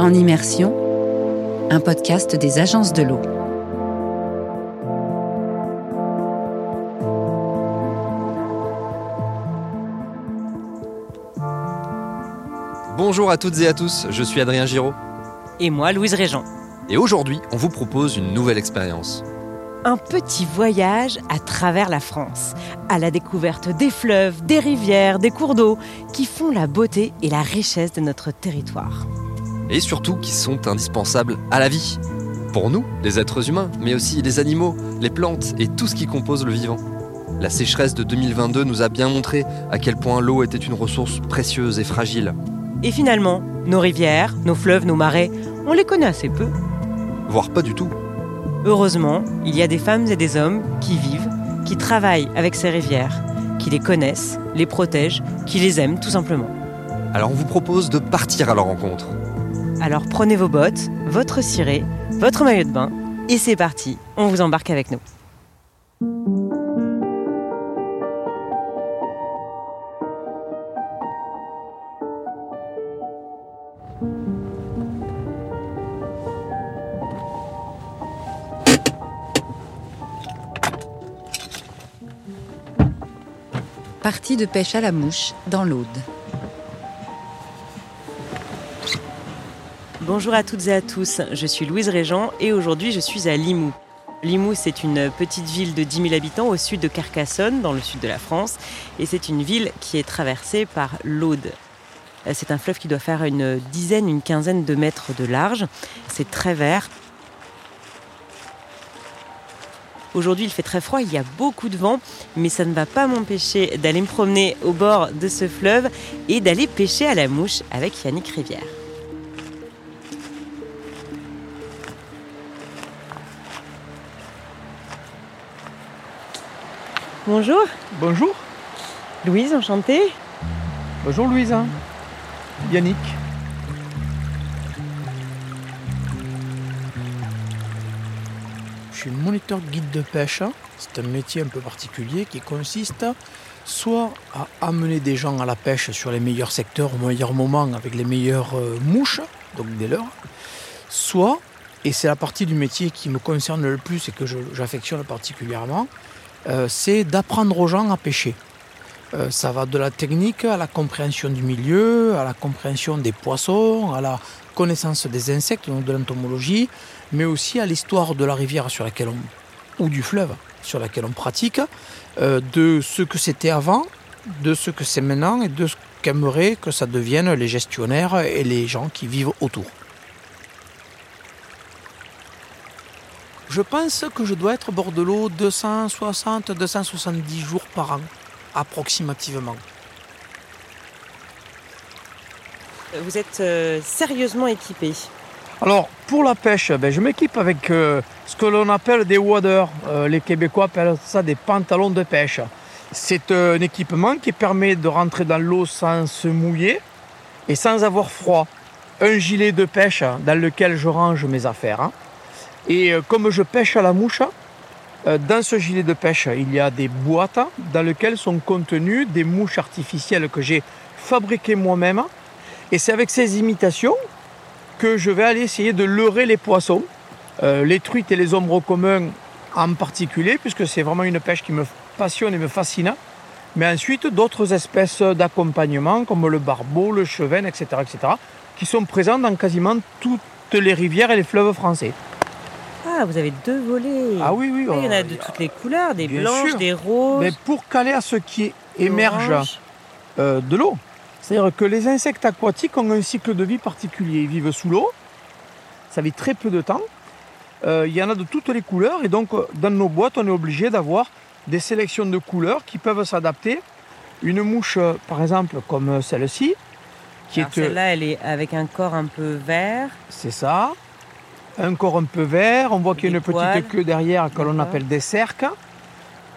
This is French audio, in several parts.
En immersion, un podcast des agences de l'eau. Bonjour à toutes et à tous, je suis Adrien Giraud. Et moi, Louise Régent. Et aujourd'hui, on vous propose une nouvelle expérience. Un petit voyage à travers la France, à la découverte des fleuves, des rivières, des cours d'eau, qui font la beauté et la richesse de notre territoire. Et surtout qui sont indispensables à la vie. Pour nous, les êtres humains, mais aussi les animaux, les plantes et tout ce qui compose le vivant. La sécheresse de 2022 nous a bien montré à quel point l'eau était une ressource précieuse et fragile. Et finalement, nos rivières, nos fleuves, nos marais, on les connaît assez peu. Voire pas du tout. Heureusement, il y a des femmes et des hommes qui vivent, qui travaillent avec ces rivières, qui les connaissent, les protègent, qui les aiment tout simplement. Alors on vous propose de partir à leur rencontre. Alors prenez vos bottes, votre ciré, votre maillot de bain, et c'est parti, on vous embarque avec nous. Partie de pêche à la mouche dans l'Aude. Bonjour à toutes et à tous, je suis Louise Régent et aujourd'hui je suis à Limoux. Limoux, c'est une petite ville de 10 000 habitants au sud de Carcassonne, dans le sud de la France, et c'est une ville qui est traversée par l'Aude. C'est un fleuve qui doit faire une dizaine, une quinzaine de mètres de large. C'est très vert. Aujourd'hui, il fait très froid, il y a beaucoup de vent, mais ça ne va pas m'empêcher d'aller me promener au bord de ce fleuve et d'aller pêcher à la mouche avec Yannick Rivière. Bonjour, Bonjour. Louise, enchantée. Bonjour Louise. Yannick. Je suis moniteur de guide de pêche. C'est un métier un peu particulier qui consiste soit à amener des gens à la pêche sur les meilleurs secteurs au meilleur moment avec les meilleures euh, mouches, donc des leurres, soit, et c'est la partie du métier qui me concerne le plus et que j'affectionne particulièrement, euh, c'est d'apprendre aux gens à pêcher. Euh, ça va de la technique à la compréhension du milieu, à la compréhension des poissons, à la connaissance des insectes, donc de l'entomologie, mais aussi à l'histoire de la rivière sur laquelle on, ou du fleuve sur laquelle on pratique, euh, de ce que c'était avant, de ce que c'est maintenant et de ce qu'aimeraient que ça devienne les gestionnaires et les gens qui vivent autour. Je pense que je dois être au bord de l'eau 260-270 jours par an, approximativement. Vous êtes euh, sérieusement équipé. Alors, pour la pêche, ben, je m'équipe avec euh, ce que l'on appelle des waders. Euh, les Québécois appellent ça des pantalons de pêche. C'est euh, un équipement qui permet de rentrer dans l'eau sans se mouiller et sans avoir froid. Un gilet de pêche dans lequel je range mes affaires. hein. Et euh, comme je pêche à la mouche, euh, dans ce gilet de pêche, il y a des boîtes dans lesquelles sont contenues des mouches artificielles que j'ai fabriquées moi-même. Et c'est avec ces imitations que je vais aller essayer de leurrer les poissons, euh, les truites et les ombres communs en particulier, puisque c'est vraiment une pêche qui me passionne et me fascine. Mais ensuite, d'autres espèces d'accompagnement, comme le barbeau, le chevenne, etc., etc., qui sont présents dans quasiment toutes les rivières et les fleuves français. Ah, vous avez deux volets. Ah oui, oui. Ah, il y en a euh, de toutes les couleurs, des Bien blanches, sûr. des roses. Mais pour caler à ce qui émerge euh, de l'eau. C'est-à-dire que les insectes aquatiques ont un cycle de vie particulier. Ils vivent sous l'eau, ça vit très peu de temps. Euh, il y en a de toutes les couleurs et donc euh, dans nos boîtes, on est obligé d'avoir des sélections de couleurs qui peuvent s'adapter. Une mouche, par exemple, comme celle-ci, qui Alors, est, Celle-là, elle est avec un corps un peu vert. c'est ça, un corps un peu vert, on voit qu'il y a une petite queue derrière que l'on appelle des cerques,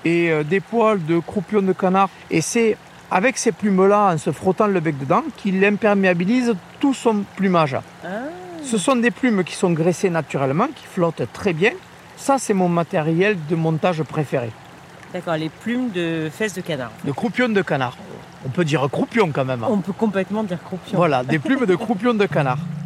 et euh, des poils de croupion de canard. Et c'est avec ces plumes-là, en se frottant le bec dedans, qu'il imperméabilise tout son plumage. Ah, Ce sont des plumes qui sont graissées naturellement, qui flottent très bien. Ça, c'est mon matériel de montage préféré. D'accord, les plumes de fesses de canard. De croupion de canard. On peut dire croupion quand même. On peut complètement dire croupion. Voilà, des plumes de croupion de canard.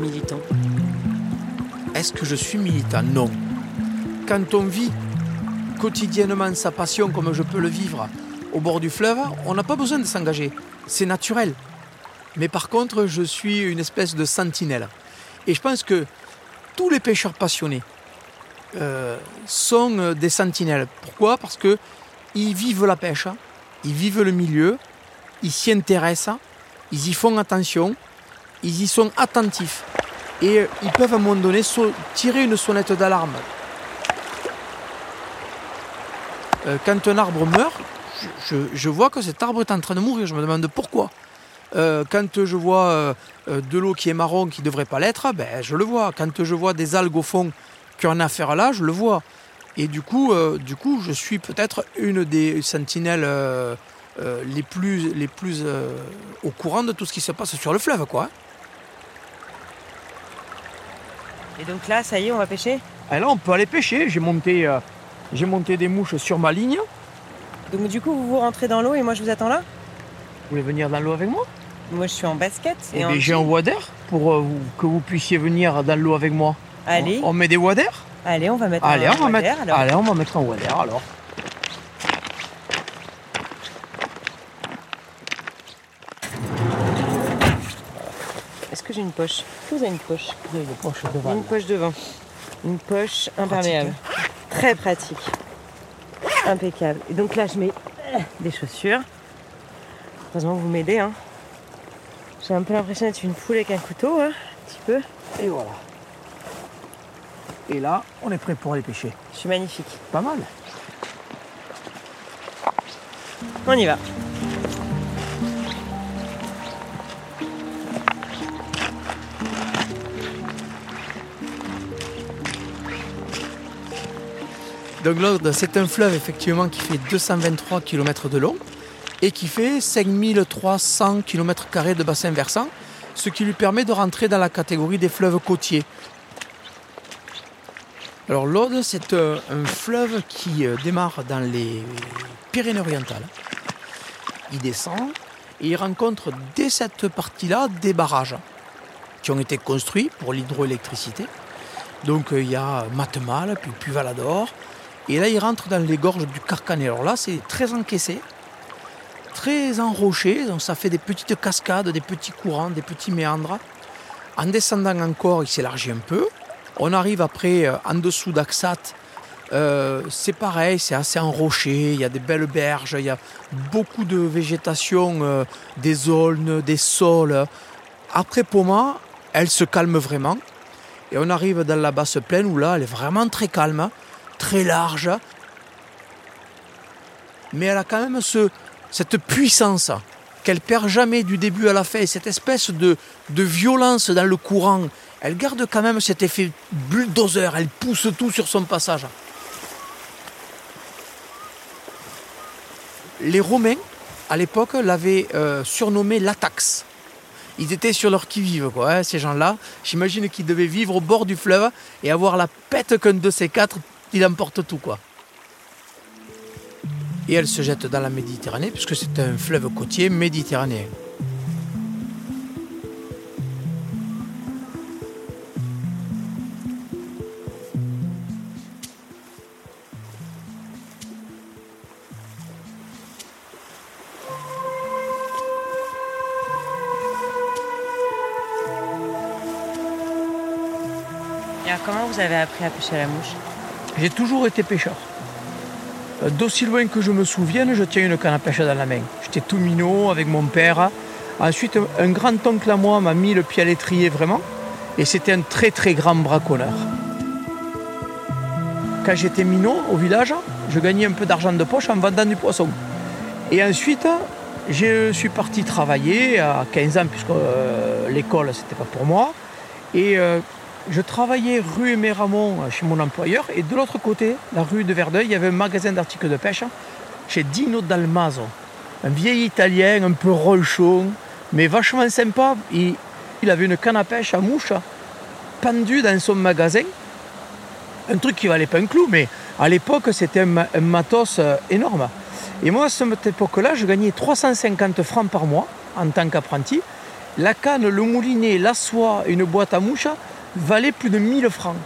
Militant Est-ce que je suis militant? Non. Quand on vit quotidiennement sa passion comme je peux le vivre au bord du fleuve, on n'a pas besoin de s'engager. C'est naturel. Mais par contre, je suis une espèce de sentinelle. Et je pense que tous les pêcheurs passionnés euh, sont des sentinelles. Pourquoi? Parce que ils vivent la pêche, ils vivent le milieu, ils s'y intéressent, ils y font attention, ils y sont attentifs. Et euh, ils peuvent à un moment donné tirer une sonnette d'alarme. Euh, quand un arbre meurt, je, vois que cet arbre est en train de mourir. Je me demande pourquoi. Euh, quand je vois de l'eau qui est marron qui ne devrait pas l'être, ben, je le vois. Quand je vois des algues au fond qui ont affaire là, je le vois. Et du coup, du coup je suis peut-être une des sentinelles les plus, les plus au courant de tout ce qui se passe sur le fleuve. quoi. Et donc là, ça y est, on va pêcher Et là, on peut aller pêcher. J'ai monté, euh, j'ai monté des mouches sur ma ligne. Donc du coup, vous vous rentrez dans l'eau et moi, je vous attends là Vous voulez venir dans l'eau avec moi Moi, je suis en basket. Et, eh j'ai un wader pour euh, que vous puissiez venir dans l'eau avec moi. Allez. On, met des waders Allez, on va mettre Allez, un on va wader, mettre... alors. Allez, on va mettre un wader alors. Est-ce que j'ai une poche? Est-ce que vous avez une poche? Une poche devant. Une poche devant. Une poche imperméable. Très pratique. Impeccable. Et donc là, je mets des chaussures. Heureusement que vous m'aidez. Hein. J'ai un peu l'impression d'être une poule avec un couteau, hein, un petit peu. Et voilà. Et là, on est prêt pour aller pêcher. Je suis magnifique. Pas mal. On y va. Donc l'Aude, c'est un fleuve effectivement qui fait 223 km de long et qui fait 5300 km de bassin versant, ce qui lui permet de rentrer dans la catégorie des fleuves côtiers. Alors l'Aude, c'est euh, un fleuve qui euh, démarre dans les Pyrénées-Orientales. Il descend et il rencontre dès cette partie-là des barrages qui ont été construits pour l'hydroélectricité. Donc euh, il y a Matemal, puis Puvalador, et là, il rentre dans les gorges du Carcanet. Alors là, c'est très encaissé, très enroché. Donc ça fait des petites cascades, des petits courants, des petits méandres. En descendant encore, il s'élargit un peu. On arrive après euh, en dessous d'Axat. Euh, c'est pareil, c'est assez enroché. Il y a des belles berges, il y a beaucoup de végétation, euh, des aulnes, des sols. Après Poma, elle se calme vraiment. Et on arrive dans la basse plaine où là, elle est vraiment très calme très large, mais elle a quand même ce, cette puissance qu'elle perd jamais du début à la fin, cette espèce de, violence dans le courant. Elle garde quand même cet effet bulldozer, elle pousse tout sur son passage. Les Romains, à l'époque, l'avaient euh, surnommé l'Atax. Ils étaient sur leur qui-vive, quoi, hein, ces gens-là. J'imagine qu'ils devaient vivre au bord du fleuve et avoir la pète qu'un de ces quatre il emporte tout quoi. Et elle se jette dans la Méditerranée puisque c'est un fleuve côtier méditerranéen. Comment vous avez appris à pêcher la mouche? J'ai toujours été pêcheur. Euh, d'aussi loin que je me souvienne, je tiens une canne à pêche dans la main. J'étais tout minot avec mon père. Ensuite, un grand-oncle à moi m'a mis le pied à l'étrier vraiment. Et c'était un très très grand braconneur. Quand j'étais minot au village, je gagnais un peu d'argent de poche en vendant du poisson. Et ensuite, je suis parti travailler à 15 ans, puisque euh, l'école, c'était pas pour moi. Et euh, je travaillais rue Méramont euh, chez mon employeur et de l'autre côté, la rue de Verdeuil, il y avait un magasin d'articles de pêche chez Dino Dalmaso. Un vieil italien, un peu rochon, mais vachement sympa. Il, avait une canne à pêche à mouche pendue dans son magasin. Un truc qui valait pas un clou, mais à l'époque, c'était un, matos euh, énorme. Et moi, à cette époque-là, je gagnais 350 francs par mois en tant qu'apprenti. La canne, le moulinet, la soie une boîte à mouches valaient plus de 1000 francs.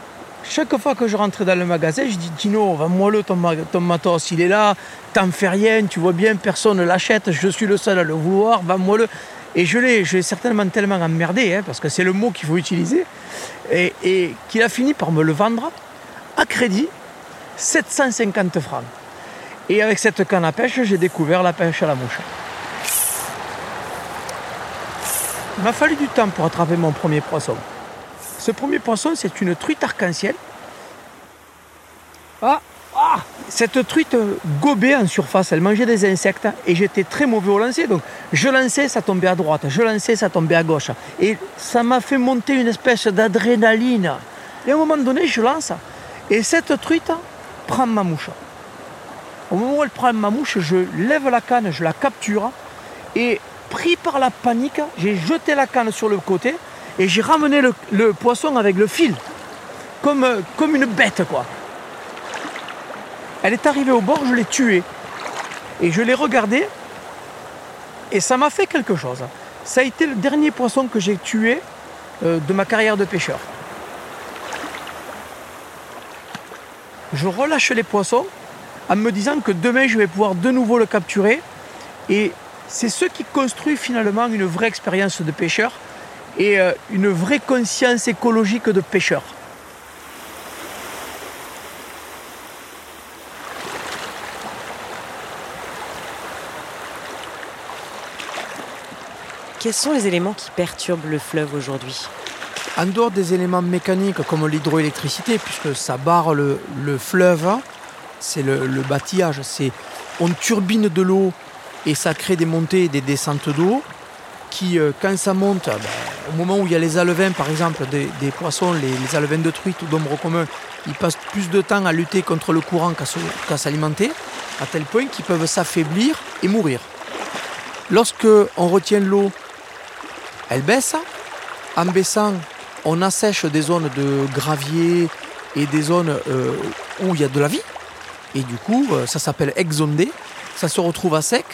Chaque fois que je rentrais dans le magasin, je dis Tino, va-moi le ton, matos, il est là, t'en fais rien, tu vois bien, personne ne l'achète, je suis le seul à le vouloir, va-moi le. Et je l'ai, je l'ai certainement tellement emmerdé, hein, parce que c'est le mot qu'il faut utiliser, et qu'il a fini par me le vendre à crédit 750 francs. Et avec cette canne à pêche, j'ai découvert la pêche à la mouche. Il m'a fallu du temps pour attraper mon premier poisson. Ce premier poisson, c'est une truite arc-en-ciel. Ah, ah, cette truite gobait en surface, elle mangeait des insectes et j'étais très mauvais au lancer. Donc je lançais, ça tombait à droite, je lançais, ça tombait à gauche. Et ça m'a fait monter une espèce d'adrénaline. Et à un moment donné, je lance et cette truite prend ma mouche. Au moment où elle prend ma mouche, je lève la canne, je la capture et pris par la panique, j'ai jeté la canne sur le côté et j'ai ramené le, poisson avec le fil, comme, euh, comme une bête quoi. Elle est arrivée au bord, je l'ai tuée. Et je l'ai regardée et ça m'a fait quelque chose. Ça a été le dernier poisson que j'ai tué euh, de ma carrière de pêcheur. Je relâche les poissons en me disant que demain je vais pouvoir de nouveau le capturer. Et c'est ce qui construit finalement une vraie expérience de pêcheur et euh, une vraie conscience écologique de pêcheur. Quels sont les éléments qui perturbent le fleuve aujourd'hui? En dehors des éléments mécaniques comme l'hydroélectricité, puisque ça barre le, fleuve, c'est le, le, bâtillage, c'est on turbine de l'eau et ça crée des montées et des descentes d'eau qui, euh, quand ça monte, ben, au moment où il y a les alevins, par exemple, des, poissons, les, alevins de truite ou d'ombre commun, ils passent plus de temps à lutter contre le courant qu'à s'alimenter, à tel point qu'ils peuvent s'affaiblir et mourir. Lorsque on retient l'eau, elle baisse. En baissant, on assèche des zones de gravier et des zones euh, où il y a de la vie. Et du coup, euh, ça s'appelle exondé. Ça se retrouve à sec.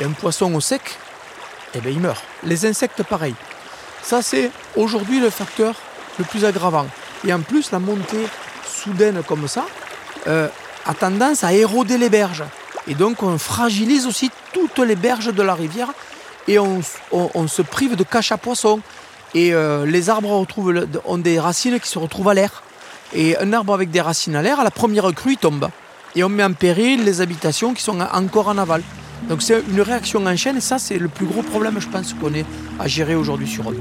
Et un poisson au sec, eh bien, il meurt. Les insectes, pareil. Ça, c'est aujourd'hui le facteur le plus aggravant. Et en plus, la montée soudaine comme ça euh, a tendance à éroder les berges. Et donc, on fragilise aussi toutes les berges de la rivière et on, se prive de cache à poissons. Et euh, les arbres ont des racines qui se retrouvent à l'air. Et un arbre avec des racines à l'air, à la première crue, il tombe. Et on met en péril les habitations qui sont encore en aval. Donc c'est une réaction en chaîne et ça c'est le plus gros problème je pense qu'on est à gérer aujourd'hui sur eux.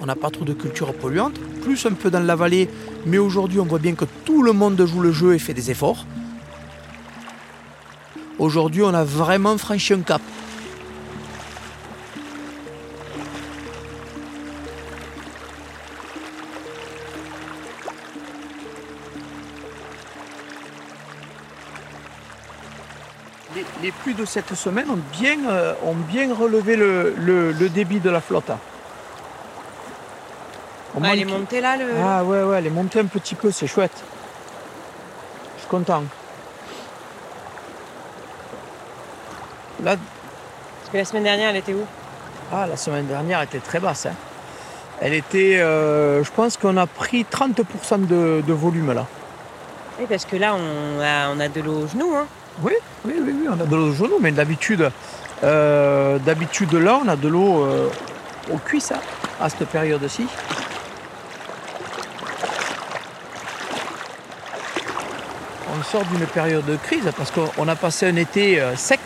On n'a pas trop de culture polluante, plus un peu dans la vallée, mais aujourd'hui on voit bien que tout le monde joue le jeu et fait des efforts. Aujourd'hui on a vraiment franchi un cap. Pluies de cette semaine ont bien, euh, ont bien relevé le, débit de la flotte. Ah, elle est montée là le... Ah ouais, ouais, elle est montée un petit peu, c'est chouette. Je suis content. Là... Parce que la semaine dernière, elle était où? Ah, la semaine dernière, elle était très basse. Hein. Elle était, euh, je pense qu'on a pris 30% de, volume là. Oui, parce que là, on a, on a de l'eau au genou. Hein. Oui, oui, oui, oui, on a de l'eau au genou, mais d'habitude, euh, d'habitude là, on a de l'eau euh, au cuisse hein, à cette période-ci. On sort d'une période de crise parce qu'on a passé un été euh, sec,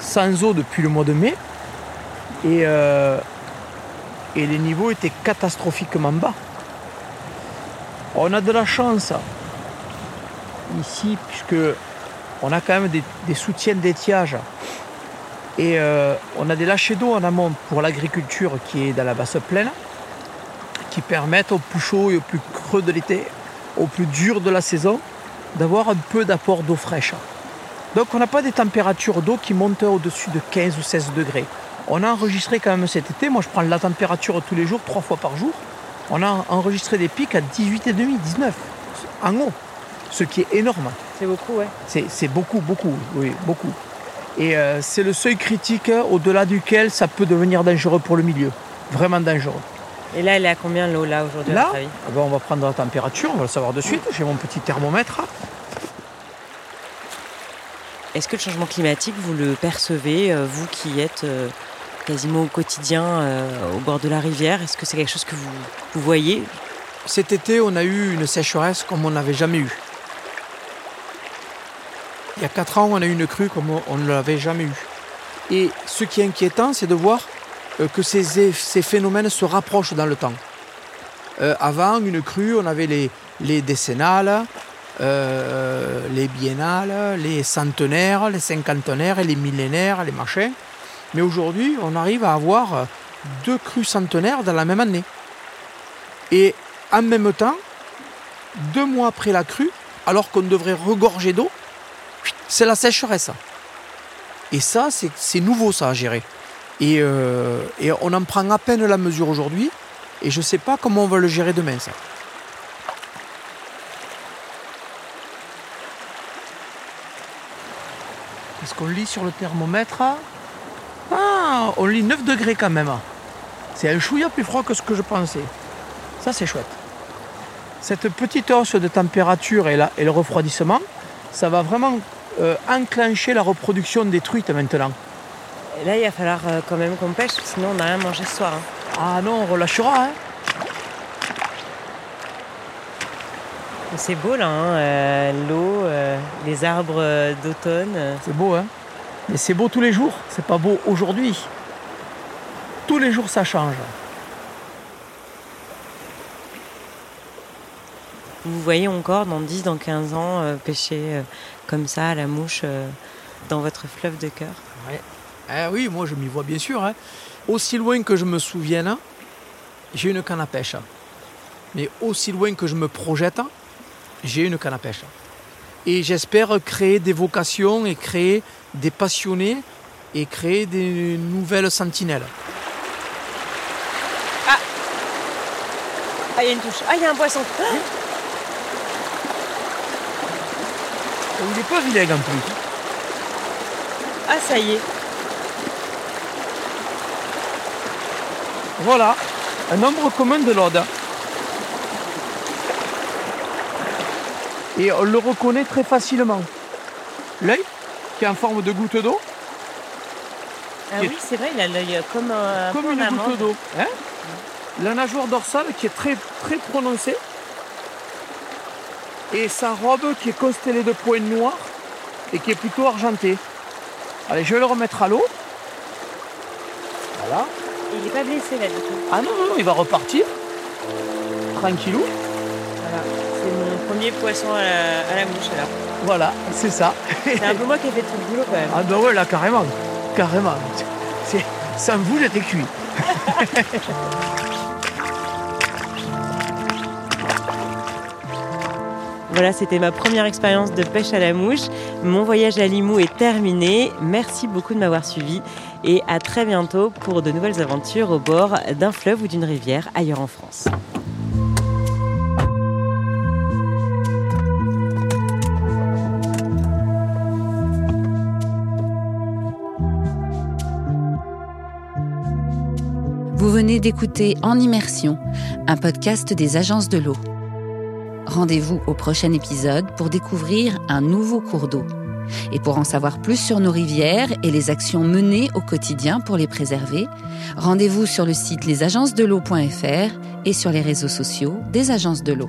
sans eau depuis le mois de mai, et, et les niveaux étaient catastrophiquement bas. On a de la chance ici, puisque on a quand même des, soutiens d'étiage. Et euh, on a des lâchers d'eau en amont pour l'agriculture qui est dans la basse plaine, qui permettent au plus chaud et au plus creux de l'été, au plus dur de la saison, d'avoir un peu d'apport d'eau fraîche. Donc on n'a pas des températures d'eau qui montent au-dessus de 15 ou 16 degrés. On a enregistré quand même cet été, moi je prends la température tous les jours, trois fois par jour, on a enregistré des pics à 18,5, 19 en eau, ce qui est énorme. C'est beaucoup, ouais. C'est beaucoup, beaucoup, oui, beaucoup. Et euh, c'est le seuil critique au-delà duquel ça peut devenir dangereux pour le milieu. Vraiment dangereux. Et là, elle est à combien l'eau là aujourd'hui à Là, avis ah ben, on va prendre la température, on va le savoir de suite. J'ai mon petit thermomètre. Est-ce que le changement climatique, vous le percevez, euh, vous qui êtes euh, quasiment au quotidien euh, au bord de la rivière? Est-ce que c'est quelque chose que vous, vous voyez? Cet été, on a eu une sécheresse comme on n'avait jamais eu. Il y a 4 ans, on a eu une crue comme on ne l'avait jamais eu. Et ce qui est inquiétant, c'est de voir euh, que ces, phénomènes se rapprochent dans le temps. Euh, avant, une crue, on avait les, les décennales, euh, les biennales, les centenaires, les cinquantenaires et les millénaires, les machins. Mais aujourd'hui, on arrive à avoir deux crues centenaires dans la même année. Et en même temps, deux mois après la crue, alors qu'on devrait regorger d'eau, c'est la sécheresse. Et ça, c'est- nouveau ça à gérer. Et, euh, et on en prend à peine la mesure aujourd'hui. Et je ne sais pas comment on va le gérer demain, ça. Est-ce qu'on lit sur le thermomètre Ah, on lit 9 degrés quand même. C'est un chouïa plus froid que ce que je pensais. Ça, c'est chouette. Cette petite hausse de température et le refroidissement, ça va vraiment euh, enclencher la reproduction des truites maintenant. Et Là, il va falloir euh, quand même qu'on pêche, sinon on n'a rien mangé ce soir. hein. Ah non, on relâchera. Hein. C'est beau là, hein, euh, l'eau, les arbres d'automne. C'est beau, hein Mais c'est beau tous les jours. C'est pas beau aujourd'hui. Tous les jours, ça change. Vous voyez encore dans 10, dans 15 ans euh, pêcher euh, comme ça à la mouche euh, dans votre fleuve de cœur? Ah oui, moi je m'y vois bien sûr. hein. Aussi loin que je me souvienne, j'ai une canne à pêche. Mais aussi loin que je me projette, j'ai une canne à pêche. Et j'espère créer des vocations et créer des passionnés et créer des nouvelles sentinelles. Ah, il y a une touche. Ah, il y a un poisson. Ah Il n'est pas vilain en plus. Ah, ça y est. Voilà, un nombre commun de l'ode. Et on le reconnaît très facilement. L'œil, qui est en forme de goutte d'eau, Ah oui, c'est vrai, il a l'œil comme un, comme une amande. goutte d'eau. hein? La nageoire dorsale qui est très, très prononcée. Et sa robe qui est constellée de points noirs et qui est plutôt argentée. Allez, je vais le remettre à l'eau. Voilà. Il n'est pas blessé là du tout. Ah non, non, non, il va repartir. Tranquillou. Voilà. C'est mon premier poisson à la, à la mouche alors. Voilà, c'est ça. C'est un peu moi qui ai fait tout le boulot quand même. Ah bah ouais, là, carrément. Carrément. C'est, sans vous, j'étais cuit. Voilà, c'était ma première expérience de pêche à la mouche. Mon voyage à Limoux est terminé. Merci beaucoup de m'avoir suivi et à très bientôt pour de nouvelles aventures au bord d'un fleuve ou d'une rivière ailleurs en France. Vous venez d'écouter En Immersion, un podcast des agences de l'eau. Rendez-vous au prochain épisode pour découvrir un nouveau cours d'eau. Et pour en savoir plus sur nos rivières et les actions menées au quotidien pour les préserver, rendez-vous sur le site lesagencesdel'eau.fr et sur les réseaux sociaux des agences de l'eau.